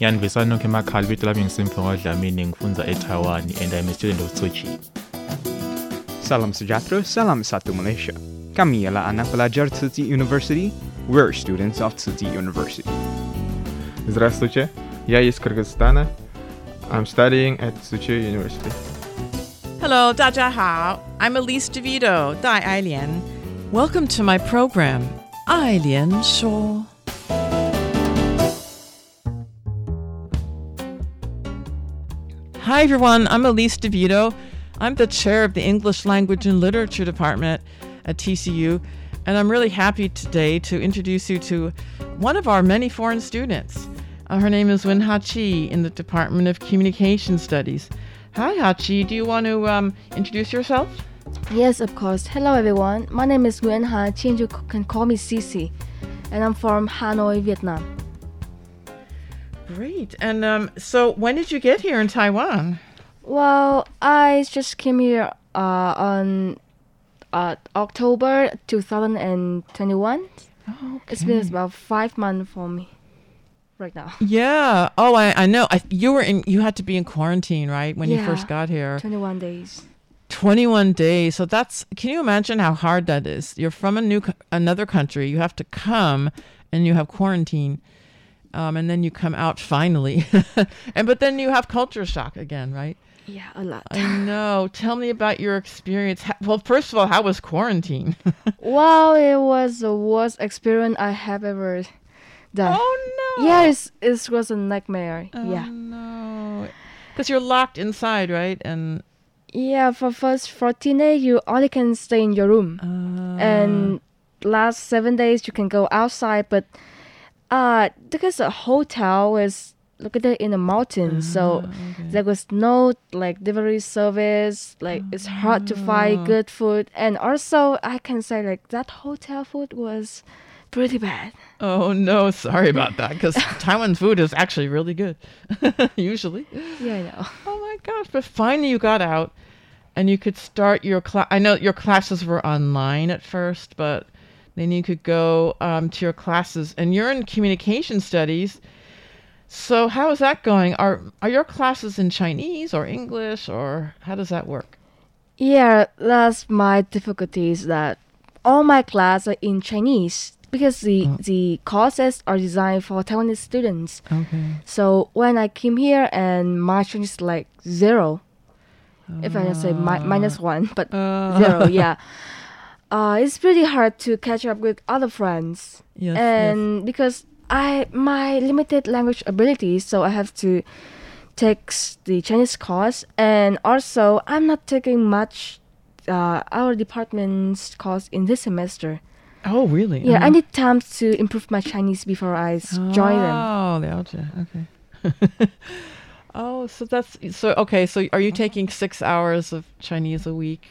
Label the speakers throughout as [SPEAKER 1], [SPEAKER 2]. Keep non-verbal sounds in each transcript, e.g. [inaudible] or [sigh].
[SPEAKER 1] Yani besanokho emakhaya libito lami ngisimfungo Dlamini ngifunza eTaiwan and I'm a student of Tzu Chi.
[SPEAKER 2] Salam Sujatro, Salam Satu Malaysia. Kami ialah anak pelajar Tsinghua University. We're students of Tsinghua University.
[SPEAKER 3] Здравствуйте, я из Кыргызстана. I'm studying at Tzu Chi University.
[SPEAKER 4] Hello, 大家好. I'm Elise DeVito, Dai Ailian. Welcome to my program, Ailian Shaw. Hi, everyone. I'm Elise DeVito. I'm the chair of the English Language and Literature Department at TCU, and I'm really happy today to introduce you to one of our many foreign students. Uh, her name is Wen Ha Chi in the Department of Communication Studies. Hi, Hachi. Do you want to um, introduce yourself?
[SPEAKER 5] Yes, of course. Hello, everyone. My name is Nguyen Ha Chi. You can call me Cici, and I'm from Hanoi, Vietnam.
[SPEAKER 4] Great. And um, so, when did you get here in Taiwan?
[SPEAKER 5] Well, I just came here uh, on uh, October 2021. It's been about five months for me right now. [laughs]
[SPEAKER 4] Yeah. Oh, I, I know. I, you were in. You had to be in quarantine, right, when you first got here.
[SPEAKER 5] 21 days.
[SPEAKER 4] 21 days. So that's. Can you imagine how hard that is? You're from a new, another country. You have to come, and you have quarantine, um, and then you come out finally, [laughs] and but then you have culture shock again, right?
[SPEAKER 5] Yeah, a lot.
[SPEAKER 4] I know. Tell me about your experience. Well, first of all, how was quarantine? [laughs]
[SPEAKER 5] Wow, it was the worst experience I have ever done.
[SPEAKER 4] oh no.
[SPEAKER 5] Yeah, it's, it was a nightmare.
[SPEAKER 4] Oh,
[SPEAKER 5] yeah.
[SPEAKER 4] no. Because you're locked inside, right? And
[SPEAKER 5] Yeah, for first 14 days, you only can stay in your room.
[SPEAKER 4] uh,
[SPEAKER 5] and last seven days you can go outside but uh because the hotel is located in the mountains so there was no like delivery service like it's hard to find good food and also i can say like that hotel food was pretty bad
[SPEAKER 4] oh no, sorry about that. Because [laughs] Taiwan food is actually really good, [laughs] usually.
[SPEAKER 5] yeah i know [laughs]
[SPEAKER 4] Oh my gosh! But finally, you got out, and you could start your class. I know your classes were online at first, but then you could go um, to your classes, and you're in communication studies. So how is that going? Are are your classes in Chinese or English, or how does that work?
[SPEAKER 5] yeah that's my difficulties that all my classes are in chinese because the the courses are designed for taiwanese students
[SPEAKER 4] Okay.
[SPEAKER 5] So when I came here and my Chinese is like zero, if I can say mi- minus one, but zero, yeah. [laughs] Uh, it's pretty hard to catch up with other friends,
[SPEAKER 4] Yes, yes.
[SPEAKER 5] and because I my limited language ability, so I have to take the Chinese course, and also I'm not taking much uh, our department's course in this semester.
[SPEAKER 4] Oh, really?
[SPEAKER 5] Yeah, I
[SPEAKER 4] Uh-huh.
[SPEAKER 5] need time to improve my Chinese before I s- join them.
[SPEAKER 4] Oh, the algebra. Okay. [laughs] oh, so that's so okay. So are you taking six hours of Chinese a week?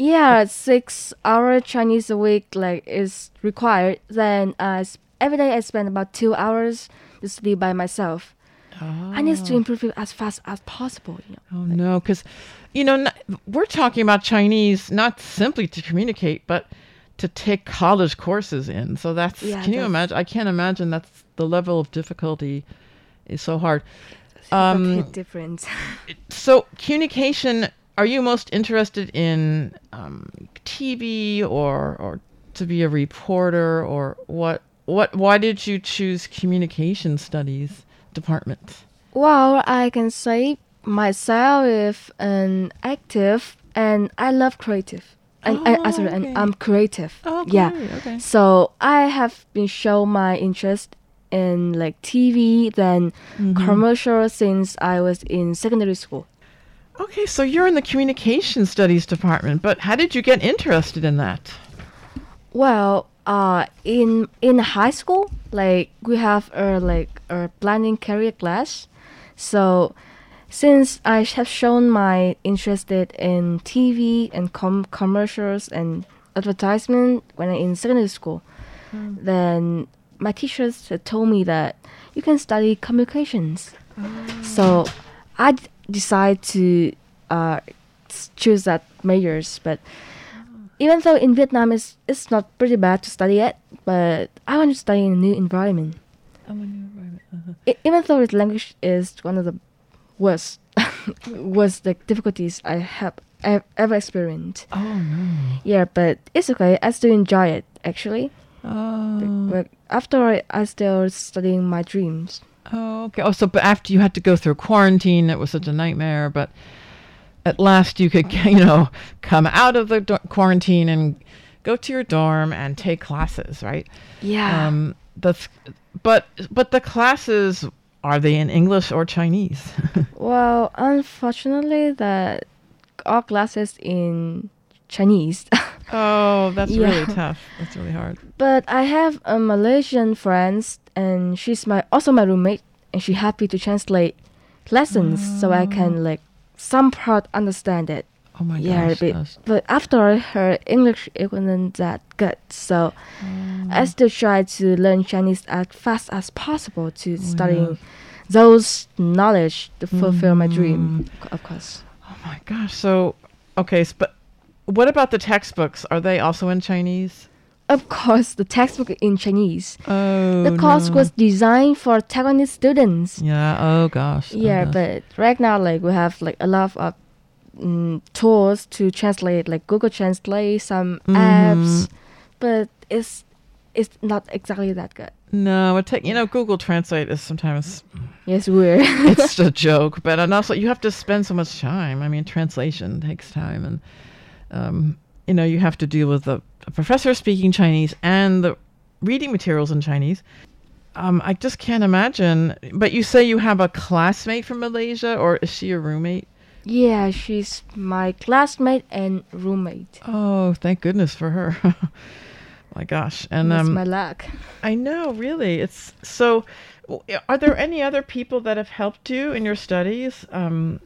[SPEAKER 5] Yeah, six hour Chinese a week like is required. Then uh, every day I spend about two hours just to study by myself. I need to improve it as fast as possible. You know.
[SPEAKER 4] Oh no, because you know n- we're talking about Chinese not simply to communicate, but to take college courses in. So that's
[SPEAKER 5] Yeah,
[SPEAKER 4] can you imagine? I can't imagine that's the level of difficulty is so hard. Um,
[SPEAKER 5] different. [laughs]
[SPEAKER 4] so communication are you most interested in um, tv or or to be a reporter or what what why did you choose communication studies department
[SPEAKER 5] well, I can say myself and active, and I love creative. And I, I sorry,
[SPEAKER 4] Oh, okay.
[SPEAKER 5] and I'm creative.
[SPEAKER 4] Oh,
[SPEAKER 5] yeah.
[SPEAKER 4] great, okay.
[SPEAKER 5] So I have been shown my interest in like TV, then
[SPEAKER 4] Mhm.
[SPEAKER 5] commercial since I was in secondary school.
[SPEAKER 4] Okay, so you're in the communication studies department, but how did you get interested in that?
[SPEAKER 5] Well, uh, in in high school, like we have a like a planning career class. So, since I have shown my interested in TV and com- commercials and advertisement when I in secondary school, then my teachers told me that you can study communications. So, I d- decided to uh, choose that majors, but even though in Vietnam it's, it's not pretty bad to study it, but I want to study in a new environment. E- even though the language is one of the worst, [laughs] worst like difficulties I have ev- ever experienced.
[SPEAKER 4] Oh no.
[SPEAKER 5] Yeah, but it's okay. I still enjoy it actually.
[SPEAKER 4] Oh.
[SPEAKER 5] But after I, I still studying my dreams.
[SPEAKER 4] Oh, okay. Oh, so but after you had to go through quarantine, it was such a nightmare. But at last, you could, [laughs] you know, come out of the do- quarantine and go to your dorm and take classes, right?
[SPEAKER 5] Yeah.
[SPEAKER 4] Um, that's, but but the classes are they in English or Chinese? [laughs]
[SPEAKER 5] Well, unfortunately, that all classes in Chinese. [laughs]
[SPEAKER 4] oh, that's
[SPEAKER 5] Yeah.
[SPEAKER 4] really tough. That's really hard.
[SPEAKER 5] But I have a Malaysian friend, and she's my also my roommate, and she happy to translate lessons so I can oh. like some part understand it.
[SPEAKER 4] Oh my
[SPEAKER 5] yeah,
[SPEAKER 4] gosh,
[SPEAKER 5] but,
[SPEAKER 4] gosh.
[SPEAKER 5] but after all, her English it wasn't that good, so I oh. still try to learn Chinese as fast as possible to oh, studying those knowledge to fulfill my dream, mm. of course.
[SPEAKER 4] Oh my gosh. So, okay, but what about the textbooks? Are they also in Chinese?
[SPEAKER 5] Of course, the textbook in Chinese.
[SPEAKER 4] Oh,
[SPEAKER 5] the course
[SPEAKER 4] no.
[SPEAKER 5] was designed for Taiwanese students.
[SPEAKER 4] Yeah. Oh gosh. oh
[SPEAKER 5] Yeah,
[SPEAKER 4] gosh.
[SPEAKER 5] but right now, like we have like a lot of mm, tools to translate, like Google Translate, some apps,
[SPEAKER 4] Mhm.
[SPEAKER 5] but it's it's not exactly that good.
[SPEAKER 4] No, it take you know Google Translate is sometimes
[SPEAKER 5] It's [laughs] weird.
[SPEAKER 4] it's a joke, but and also you have to spend so much time. I mean, translation takes time, and um, you know you have to deal with the, the professor speaking Chinese and the reading materials in Chinese. Um, I just can't imagine. But you say you have a classmate from Malaysia, or is she a roommate?
[SPEAKER 5] yeah, she's my classmate and roommate.
[SPEAKER 4] Oh, thank goodness for her. [laughs] my gosh, and
[SPEAKER 5] That's
[SPEAKER 4] um,
[SPEAKER 5] my luck.
[SPEAKER 4] I know, really. It's so. Are there any other people that have helped you in your studies? Um,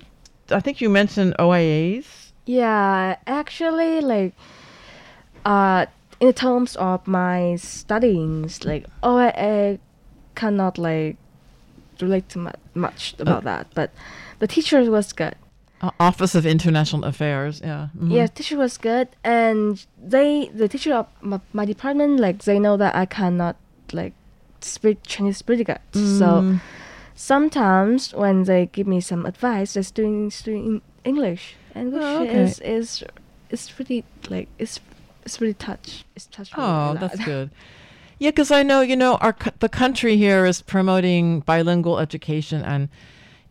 [SPEAKER 4] I think you mentioned OIAs.
[SPEAKER 5] Yeah, actually, like, uh, in terms of my studies, like, oh, I, I cannot like relate to mu- much about that, but the teacher was good.
[SPEAKER 4] Uh, Office of International Affairs. Yeah. mhm.
[SPEAKER 5] Yeah, teacher was good, and they, the teacher of my, my department, like, they know that I cannot like speak Chinese pretty good, so
[SPEAKER 4] Mm.
[SPEAKER 5] sometimes when they give me some advice, they're doing doing English, and which
[SPEAKER 4] Oh, okay.
[SPEAKER 5] is is is pretty like it's it's really touch. It's touch.
[SPEAKER 4] Oh, that's [laughs] good. Yeah, because I know you know our the country here is promoting bilingual education and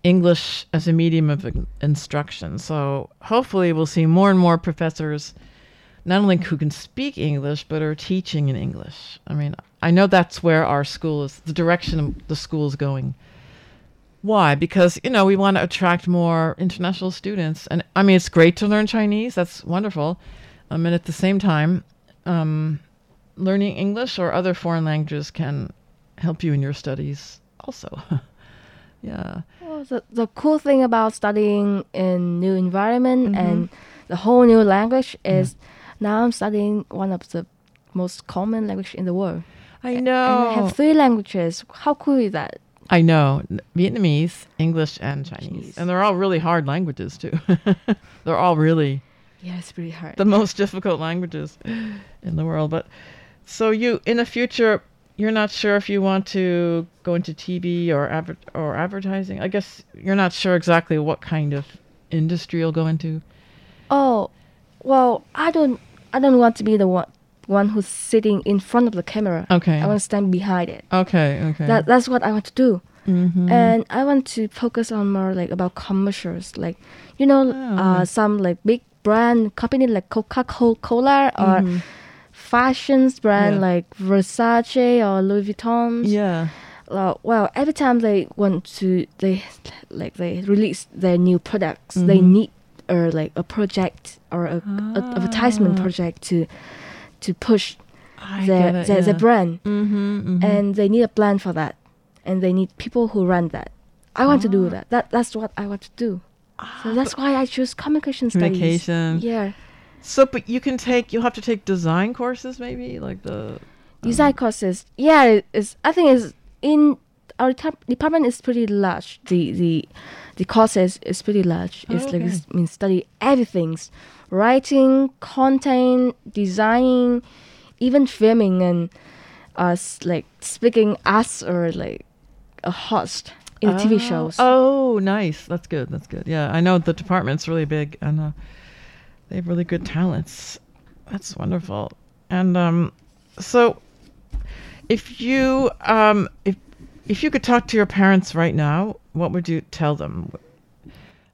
[SPEAKER 4] English as a medium of in- instruction. So hopefully we'll see more and more professors, not only who can speak English but are teaching in English. I mean, I know that's where our school is, the direction the school is going. Why? Because you know we want to attract more international students, and I mean it's great to learn Chinese. That's wonderful. Um, and at the same time, um, learning English or other foreign languages can help you in your studies also. [laughs] yeah.
[SPEAKER 5] Well, the the cool thing about studying in new environment
[SPEAKER 4] Mhm.
[SPEAKER 5] and the whole new language is now I'm studying one of the most common language in the world.
[SPEAKER 4] I
[SPEAKER 5] And
[SPEAKER 4] know.
[SPEAKER 5] I have three languages. How cool is that?
[SPEAKER 4] I know Vietnamese, English, and Chinese, and they're all really hard languages too. [laughs] they're all really
[SPEAKER 5] Yeah, it's pretty hard.
[SPEAKER 4] the most difficult languages in the world. But so you, in the future, you're not sure if you want to go into TV or adver- or advertising. I guess you're not sure exactly what kind of industry you'll go into.
[SPEAKER 5] Oh, well, I don't I don't want to be the one one who's sitting in front of the camera.
[SPEAKER 4] Okay.
[SPEAKER 5] I want to stand behind it.
[SPEAKER 4] Okay. Okay.
[SPEAKER 5] That that's what I want to do.
[SPEAKER 4] Mhm.
[SPEAKER 5] and I want to focus on more like about commercials, like you know,
[SPEAKER 4] Oh,
[SPEAKER 5] uh, some like big brand company like Coca Cola or
[SPEAKER 4] Mhm.
[SPEAKER 5] fashions brand
[SPEAKER 4] Yeah.
[SPEAKER 5] like Versace or Louis Vuitton.
[SPEAKER 4] Yeah.
[SPEAKER 5] Uh, well, every time they want to, they like they release their new products, they
[SPEAKER 4] Mhm.
[SPEAKER 5] need or like a project or a, a advertisement
[SPEAKER 4] Ah.
[SPEAKER 5] project to to push
[SPEAKER 4] I
[SPEAKER 5] their
[SPEAKER 4] it,
[SPEAKER 5] their, their
[SPEAKER 4] yeah.
[SPEAKER 5] brand,
[SPEAKER 4] Mhm, mhm.
[SPEAKER 5] and they need a plan for that, and they need people who run that. I want to do
[SPEAKER 4] Ah.
[SPEAKER 5] that. That that's what I want to do. So that's why I choose communication studies.
[SPEAKER 4] Communication.
[SPEAKER 5] Yeah,
[SPEAKER 4] So, but you can take. You'll have to take design courses, maybe like the.
[SPEAKER 5] design courses. Yeah, it- it's I think it's in our dep- department is pretty large. The the the courses is pretty large. It's like
[SPEAKER 4] Okay.
[SPEAKER 5] it's, I mean study everything's writing, content, designing, even filming and us like speaking as or like a host in the TV
[SPEAKER 4] Oh,
[SPEAKER 5] shows.
[SPEAKER 4] Oh, nice. That's good. That's good. Yeah, I know the department's really big and uh, they have really good talents. That's wonderful. And um, so, if you um, if if you could talk to your parents right now, what would you tell them?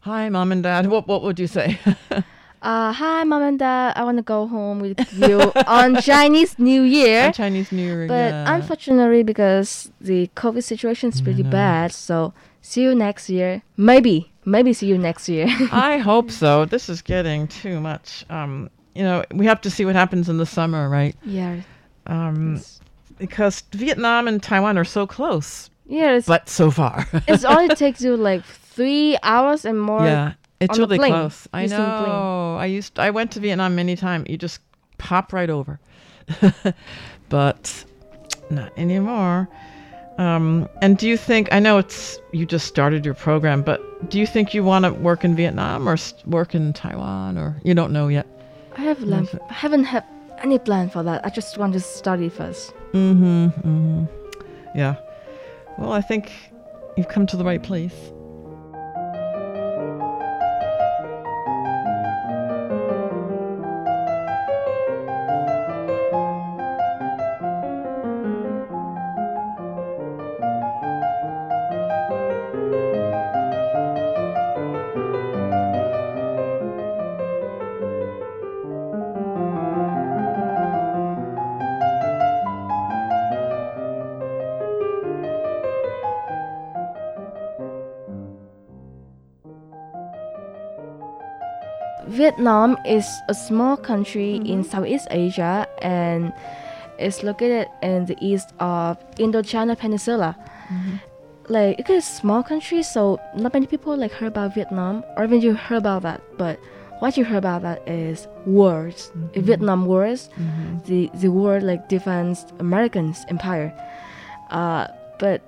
[SPEAKER 4] Hi, mom and dad. [laughs] What what would you say? [laughs]
[SPEAKER 5] Uh, hi, mom and dad. I want to go home with you on [laughs] Chinese New Year.
[SPEAKER 4] On Chinese New Year.
[SPEAKER 5] But
[SPEAKER 4] yeah.
[SPEAKER 5] unfortunately, because the COVID situation is pretty bad, so see you next year. Maybe, maybe see you next year.
[SPEAKER 4] I hope so. This is getting too much. Um, you know, we have to see what happens in the summer, right?
[SPEAKER 5] yeah,
[SPEAKER 4] Um, because Vietnam and Taiwan are so close,
[SPEAKER 5] yeah. It's,
[SPEAKER 4] but so far. [laughs]
[SPEAKER 5] it's only takes you like three hours and more.
[SPEAKER 4] yeah, it's really close. I
[SPEAKER 5] using plane.
[SPEAKER 4] know. I used. I went to Vietnam many times. You just pop right over, [laughs] but not anymore. Um, and do you think? I know it's you just started your program, but do you think you want to work in Vietnam or work in Taiwan, or you don't know yet?
[SPEAKER 5] I have I haven't had any plan for that. I just want to study first.
[SPEAKER 4] Mm-hmm. Mm-hmm. Yeah. Well, I think you've come to the right place.
[SPEAKER 5] Vietnam is a small country in mm-hmm. Southeast Asia and is located in the east of Indochina Peninsula. Mm-hmm. Like it is a small country, so not many people like heard about Vietnam, or even you heard about that. But what you heard about that is wars, mm-hmm. Vietnam wars. The the war like defends Americans empire. Uh, but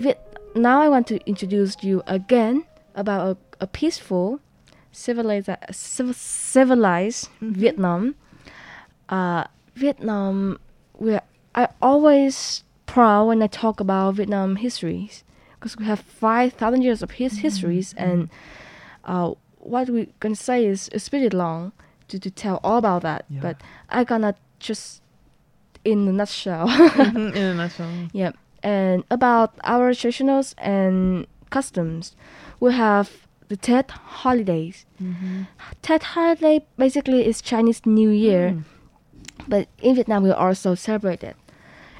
[SPEAKER 5] Viet- now I want to introduce you again about a, a peaceful civilized civ- civilized Vietnam. Uh, Vietnam, we I always proud when I talk about Vietnam histories because we have five thousand years of his histories and uh, what we're gonna say is is pretty long to, to tell all about that.
[SPEAKER 4] Yeah.
[SPEAKER 5] But I gonna just in a nutshell.
[SPEAKER 4] in a [laughs] nutshell.
[SPEAKER 5] Yeah, and about our traditionals and customs, we have the Tet holidays. Tet holiday basically is Chinese New Year, but in Vietnam we also celebrate it,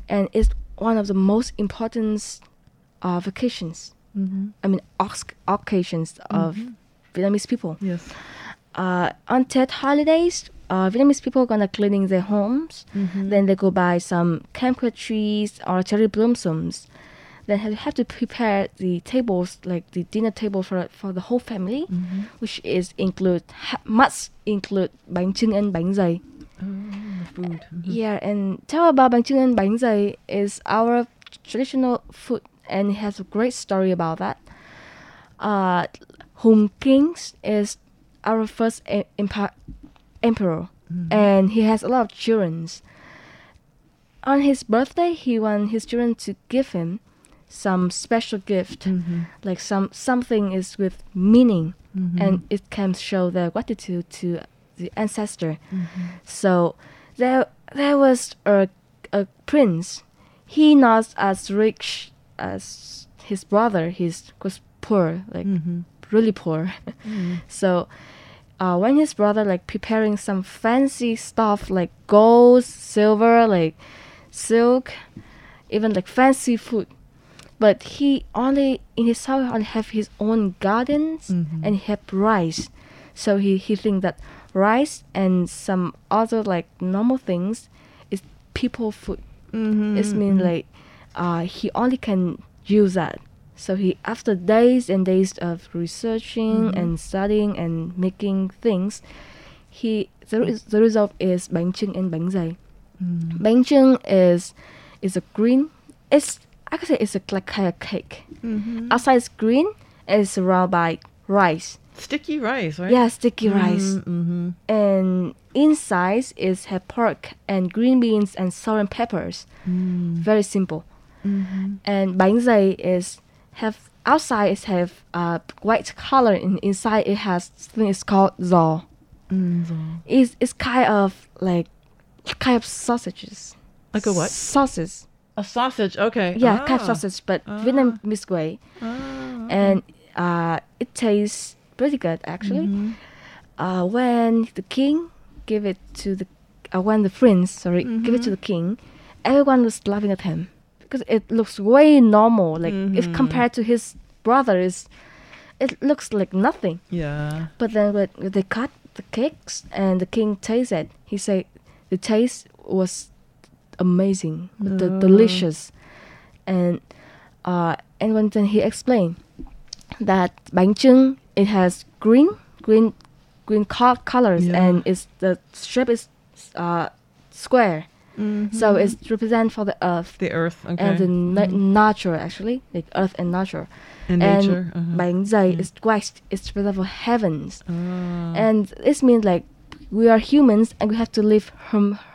[SPEAKER 5] and it's one of the most important uh, vacations. I mean, oc- occasions of Vietnamese people.
[SPEAKER 4] Yes.
[SPEAKER 5] Uh, on Tet holidays, uh, Vietnamese people are gonna cleaning their homes. Then they go buy some camphor trees or cherry blossoms. Then you have to prepare the tables, like the dinner table for for the whole family, mm-hmm. which is include ha- must include bánh chưng and bánh dày.
[SPEAKER 4] Oh, food. Mm-hmm.
[SPEAKER 5] Yeah, and tell about bánh chưng and bánh dày is our traditional food, and it has a great story about that. Uh, Hùng Kings is our first e- empa- emperor, mm-hmm. and he has a lot of children. On his birthday, he want his children to give him some special gift, mm-hmm. like some something is with meaning, mm-hmm. and it can show their gratitude to the ancestor. Mm-hmm. So there there was a a prince. He not as rich as his brother he's was poor, like really poor. [laughs] so uh, when his brother like preparing some fancy stuff like gold, silver, like silk, even like fancy food, but he only in his house only have his own gardens and he have rice. So he he think that rice and some other like normal things is people food.
[SPEAKER 4] Mm-hmm.
[SPEAKER 5] It's mean like uh, he only can use that. So he after days and days of researching and studying and making things, he the, res- the result is bánh chưng and bánh dày. Bánh chưng is is a green. It's I could say it's a like kind of cake. Mm-hmm. Outside is green and it's surrounded by rice.
[SPEAKER 4] Sticky rice, right?
[SPEAKER 5] Yeah, sticky mm-hmm, rice.
[SPEAKER 4] Mm-hmm.
[SPEAKER 5] And inside is have pork and green beans and salt and peppers. Mm. Very simple. Mm-hmm. And bánh dày is have outside it have uh, white color and inside it has something is called giò. Mm, it's it's kind of like kind of sausages.
[SPEAKER 4] Like a what?
[SPEAKER 5] Sausage.
[SPEAKER 4] A sausage. Okay.
[SPEAKER 5] Yeah,
[SPEAKER 4] Ah.
[SPEAKER 5] sausage, but Vietnamese way.
[SPEAKER 4] Ah,
[SPEAKER 5] And uh, it tastes pretty good actually.
[SPEAKER 4] Mm-hmm.
[SPEAKER 5] Uh, when the king give it to the uh, when the prince sorry give it to the king, everyone was laughing at him because it looks way normal. Like if compared to his brothers, it looks like nothing.
[SPEAKER 4] Yeah.
[SPEAKER 5] But then when they cut the cakes and the king tasted it, he said the taste was amazing, the delicious, and uh, and when then he explained that bánh chưng it has green green green co- colors
[SPEAKER 4] Yeah.
[SPEAKER 5] and it's the shape is uh, square, so it's represent for the earth
[SPEAKER 4] The earth. Okay.
[SPEAKER 5] and the na- nature actually like earth and nature.
[SPEAKER 4] And nature. uh-huh.
[SPEAKER 5] bánh dày is white. It's represent for heavens,
[SPEAKER 4] Ah.
[SPEAKER 5] and this means like we are humans and we have to live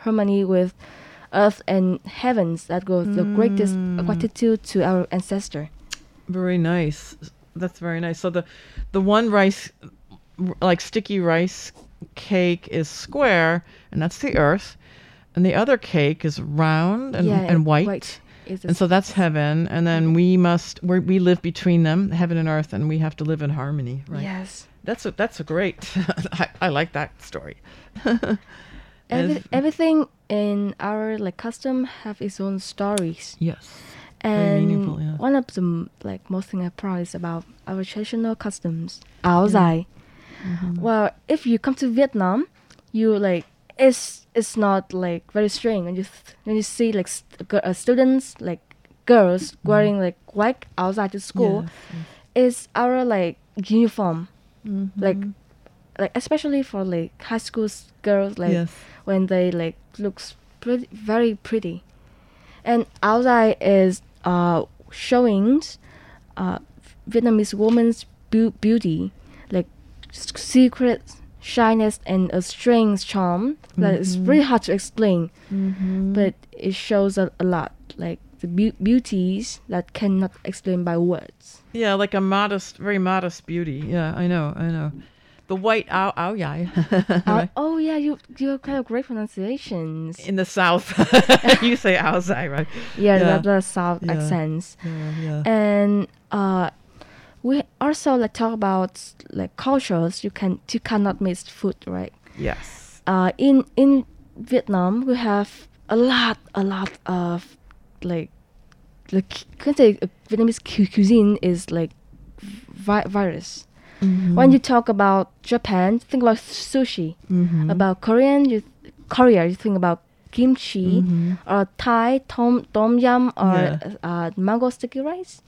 [SPEAKER 5] harmony with earth and heavens. That goes the greatest mm. gratitude to our ancestor.
[SPEAKER 4] Very nice. That's very nice. So the the one rice like sticky rice cake is square and that's the earth and the other cake is round and,
[SPEAKER 5] yeah,
[SPEAKER 4] and white.
[SPEAKER 5] is
[SPEAKER 4] And so that's heaven and then we must we we live between them, heaven and earth and we have to live in harmony, right?
[SPEAKER 5] yes.
[SPEAKER 4] That's a that's a great. [laughs] I, I like that story. [laughs]
[SPEAKER 5] Every, everything in our like custom have its own stories.
[SPEAKER 4] yes.
[SPEAKER 5] And
[SPEAKER 4] meaningful, yeah.
[SPEAKER 5] one of the like most thing I proud is about our traditional customs. Áo dài.
[SPEAKER 4] Mm-hmm.
[SPEAKER 5] Well, if you come to Vietnam, you like it's it's not like very strange when you th- when you see like st- uh, students like girls wearing like white dài to school.
[SPEAKER 4] Yes,
[SPEAKER 5] It's our like uniform,
[SPEAKER 4] Mm-hmm.
[SPEAKER 5] like like especially for like high school girls like
[SPEAKER 4] yes.
[SPEAKER 5] when they like looks pretty very pretty and dài is uh showing uh vietnamese woman's beau- beauty like secret shyness and a strange charm that is really hard to explain but it shows a, a lot like the beau- beauties that cannot explain by words
[SPEAKER 4] Yeah, like a modest, very modest beauty. Yeah, I know, I know. The white ow ow yai.
[SPEAKER 5] Oh yeah you you have kind of great pronunciations
[SPEAKER 4] In the south, [laughs] you say outside, right?
[SPEAKER 5] yeah,
[SPEAKER 4] Yeah.
[SPEAKER 5] the, the south
[SPEAKER 4] Yeah.
[SPEAKER 5] accents
[SPEAKER 4] Yeah, yeah.
[SPEAKER 5] and uh, we also like talk about like cultures. You can you cannot miss food, right?
[SPEAKER 4] yes.
[SPEAKER 5] Uh, in in Vietnam, we have a lot a lot of like like can say uh, Vietnamese cu- cuisine is like vi- virus. When you talk about Japan, think about sushi. About Korean, you Korea, you think about kimchi, or Thai tom tom yum, or
[SPEAKER 4] Yeah.
[SPEAKER 5] uh, mango sticky rice.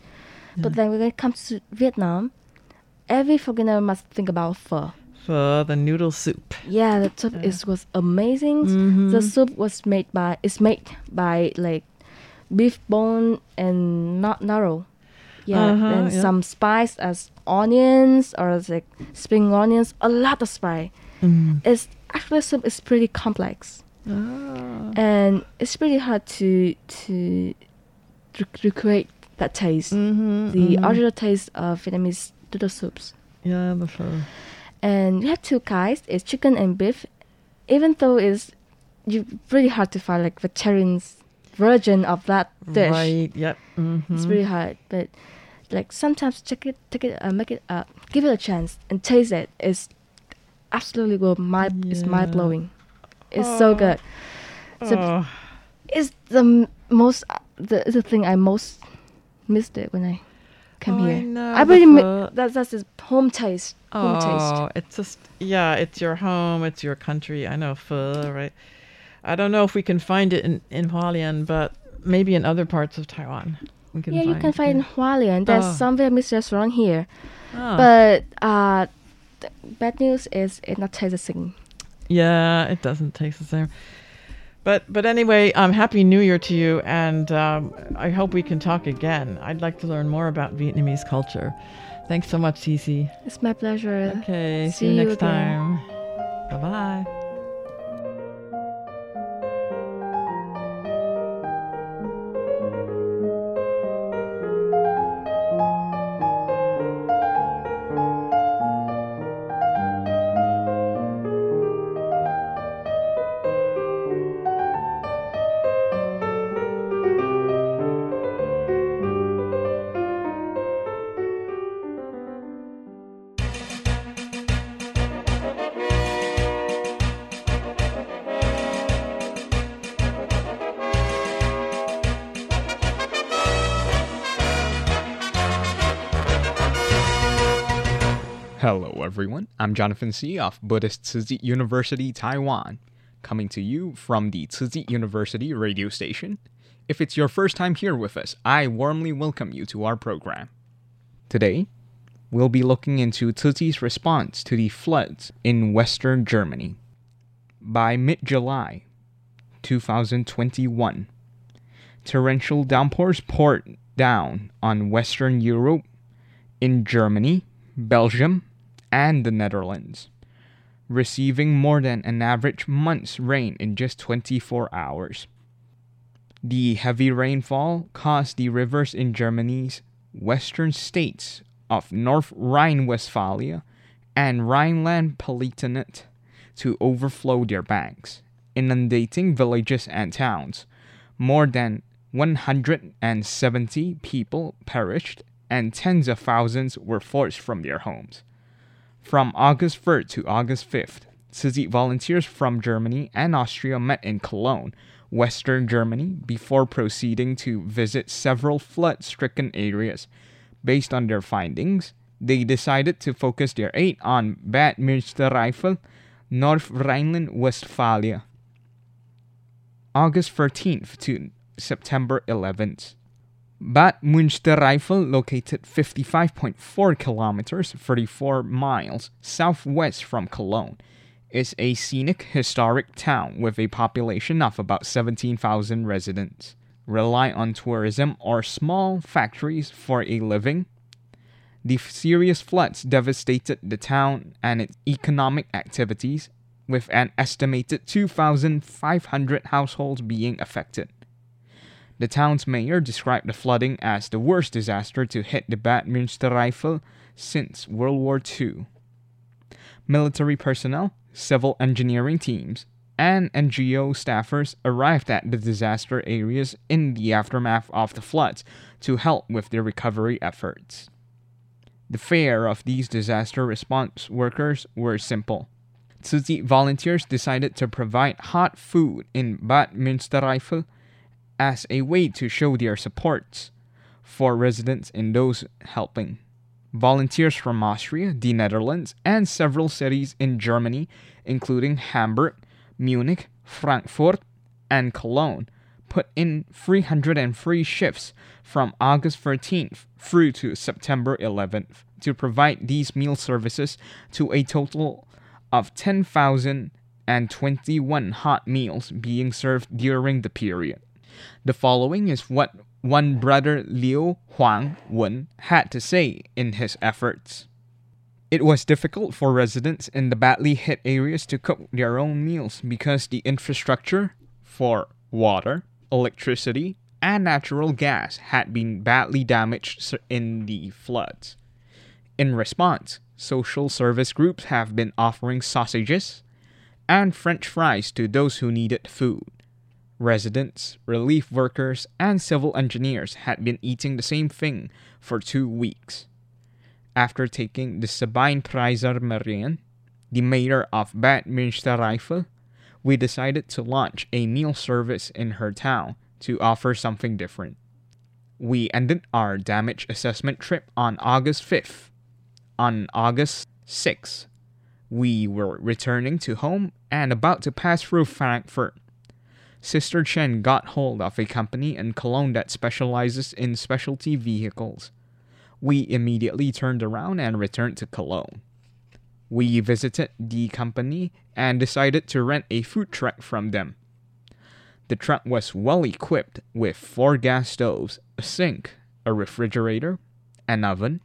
[SPEAKER 5] But then when it comes to Vietnam, every foreigner must think about pho.
[SPEAKER 4] For the noodle soup.
[SPEAKER 5] Yeah, the soup is was amazing. The soup was made by it's made by like beef bone and not narrow. Yeah,
[SPEAKER 4] Uh-huh,
[SPEAKER 5] and
[SPEAKER 4] yeah.
[SPEAKER 5] some spice as onions or like spring onions, a lot of spice. It's actually soup is pretty complex, and it's pretty hard to to rec- recreate that taste,
[SPEAKER 4] Mm-hmm,
[SPEAKER 5] the original taste of Vietnamese noodle soups.
[SPEAKER 4] Yeah, the pho.
[SPEAKER 5] And you have two kinds, it's chicken and beef. Even though it's you really hard to find like vegetarian's version of that dish.
[SPEAKER 4] Right. Yep.
[SPEAKER 5] It's
[SPEAKER 4] Mm-hmm.
[SPEAKER 5] really hard. But like sometimes check it, take it, uh, make it, uh, give it a chance and taste it. It's absolutely good. Mind, it's mind blowing. It's so good. So
[SPEAKER 4] Oh.
[SPEAKER 5] it's the m- most, uh, the the thing I most missed it when I came
[SPEAKER 4] Oh, I
[SPEAKER 5] here.
[SPEAKER 4] know,
[SPEAKER 5] I
[SPEAKER 4] the
[SPEAKER 5] really mi- that that's his home taste. Home taste.
[SPEAKER 4] Oh, it's just yeah, it's your home, it's your country. I know pho, right? I don't know if we can find it in in Hualien, but maybe in other parts of Taiwan. We can
[SPEAKER 5] yeah,
[SPEAKER 4] find
[SPEAKER 5] you can find in Hualien. There's
[SPEAKER 4] Oh.
[SPEAKER 5] some Vietnamese restaurant here,
[SPEAKER 4] Ah.
[SPEAKER 5] but uh, the bad news is it not taste the same.
[SPEAKER 4] Yeah, it doesn't taste the same. But but anyway, um, happy New Year to you, and um, I hope we can talk again. I'd like to learn more about Vietnamese culture. Thanks so much, Cece.
[SPEAKER 5] It's my pleasure.
[SPEAKER 4] Okay, see,
[SPEAKER 5] See
[SPEAKER 4] you
[SPEAKER 5] you
[SPEAKER 4] next
[SPEAKER 5] again.
[SPEAKER 4] time. Bye bye.
[SPEAKER 2] Hello, everyone. I'm Jonathan C. of Buddhist Tzu University, Taiwan, coming to you from the Tzu University radio station. If it's your first time here with us, I warmly welcome you to our program. Today, we'll be looking into Tzu's response to the floods in western Germany. By mid July 2021, torrential downpours poured down on Western Europe, in Germany, Belgium, and the Netherlands, receiving more than an average month's rain in just 24 hours. The heavy rainfall caused the rivers in Germany's western states of North Rhine Westphalia and Rhineland Palatinate to overflow their banks, inundating villages and towns. More than 170 people perished and tens of thousands were forced from their homes. From August 3rd to August 5th, Tzu volunteers from Germany and Austria met in Cologne, Western Germany, before proceeding to visit several flood stricken areas. Based on their findings, they decided to focus their aid on Bad Münstereifel, North Rhineland Westphalia. August 13th to September 11th. Bad Münstereifel, located 55.4 kilometers, 34 miles southwest from Cologne, is a scenic historic town with a population of about 17,000 residents. Rely on tourism or small factories for a living. The serious floods devastated the town and its economic activities, with an estimated 2,500 households being affected. The town's mayor described the flooding as the worst disaster to hit the Bad Münstereifel since World War II. Military personnel, civil engineering teams, and NGO staffers arrived at the disaster areas in the aftermath of the floods to help with the recovery efforts. The fare of these disaster response workers were simple. Tzu volunteers decided to provide hot food in Bad Münstereifel as a way to show their support for residents and those helping. Volunteers from Austria, the Netherlands, and several cities in Germany, including Hamburg, Munich, Frankfurt, and Cologne, put in 303 shifts from August 13th through to September 11th to provide these meal services to a total of 10,021 hot meals being served during the period. The following is what one brother Liu Huang Wen had to say in his efforts. It was difficult for residents in the badly hit areas to cook their own meals because the infrastructure for water, electricity, and natural gas had been badly damaged in the floods. In response, social service groups have been offering sausages and french fries to those who needed food. Residents, relief workers, and civil engineers had been eating the same thing for two weeks. After taking the Sabine Preiser Marian, the mayor of Bad Münstereifel, we decided to launch a meal service in her town to offer something different. We ended our damage assessment trip on August 5th. On August 6th, we were returning to home and about to pass through Frankfurt. Sister Chen got hold of a company in Cologne that specializes in specialty vehicles. We immediately turned around and returned to Cologne. We visited the company and decided to rent a food truck from them. The truck was well equipped with four gas stoves, a sink, a refrigerator, an oven,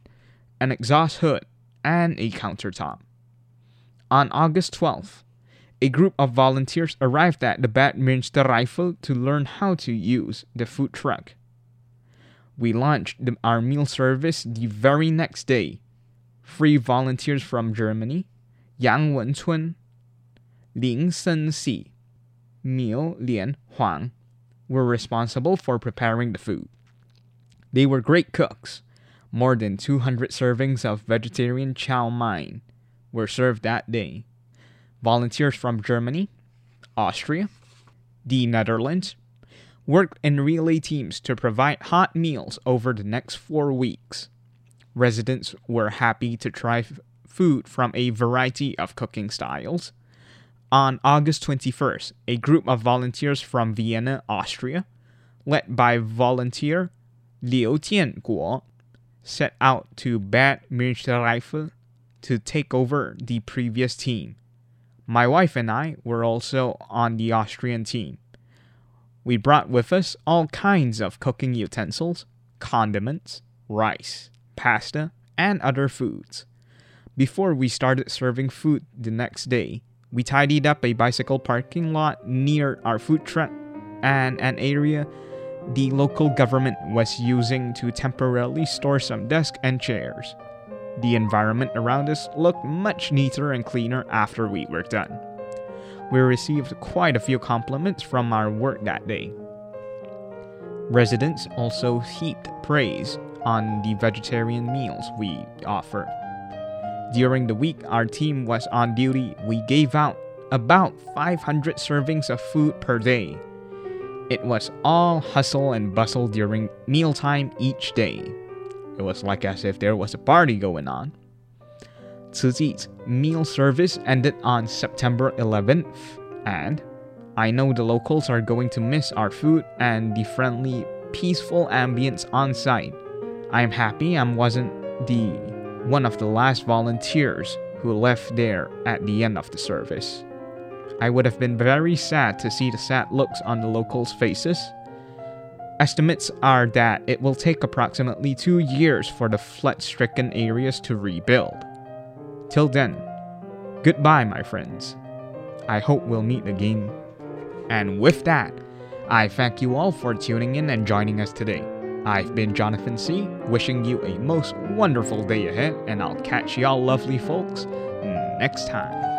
[SPEAKER 2] an exhaust hood, and a countertop. On August 12th, a group of volunteers arrived at the Bad Münstereifel to learn how to use the food truck. We launched the, our meal service the very next day. Three volunteers from Germany, Yang Wenchun, Ling Senxi, Miu Lian Huang, were responsible for preparing the food. They were great cooks. More than 200 servings of vegetarian chow mein were served that day. Volunteers from Germany, Austria, the Netherlands worked in relay teams to provide hot meals over the next four weeks. Residents were happy to try f- food from a variety of cooking styles. On August 21st, a group of volunteers from Vienna, Austria, led by volunteer Liu Tianguo, set out to Bad Münstereifel to take over the previous team. My wife and I were also on the Austrian team. We brought with us all kinds of cooking utensils, condiments, rice, pasta, and other foods. Before we started serving food the next day, we tidied up a bicycle parking lot near our food truck and an area the local government was using to temporarily store some desks and chairs. The environment around us looked much neater and cleaner after we were done. We received quite a few compliments from our work that day. Residents also heaped praise on the vegetarian meals we offer. During the week our team was on duty, we gave out about 500 servings of food per day. It was all hustle and bustle during mealtime each day. It was like as if there was a party going on. Tzu meal service ended on September 11th, and I know the locals are going to miss our food and the friendly, peaceful ambience on site. I'm happy I wasn't the one of the last volunteers who left there at the end of the service. I would have been very sad to see the sad looks on the locals' faces. Estimates are that it will take approximately two years for the flood stricken areas to rebuild. Till then, goodbye, my friends. I hope we'll meet again. And with that, I thank you all for tuning in and joining us today. I've been Jonathan C., wishing you a most wonderful day ahead, and I'll catch y'all lovely folks next time.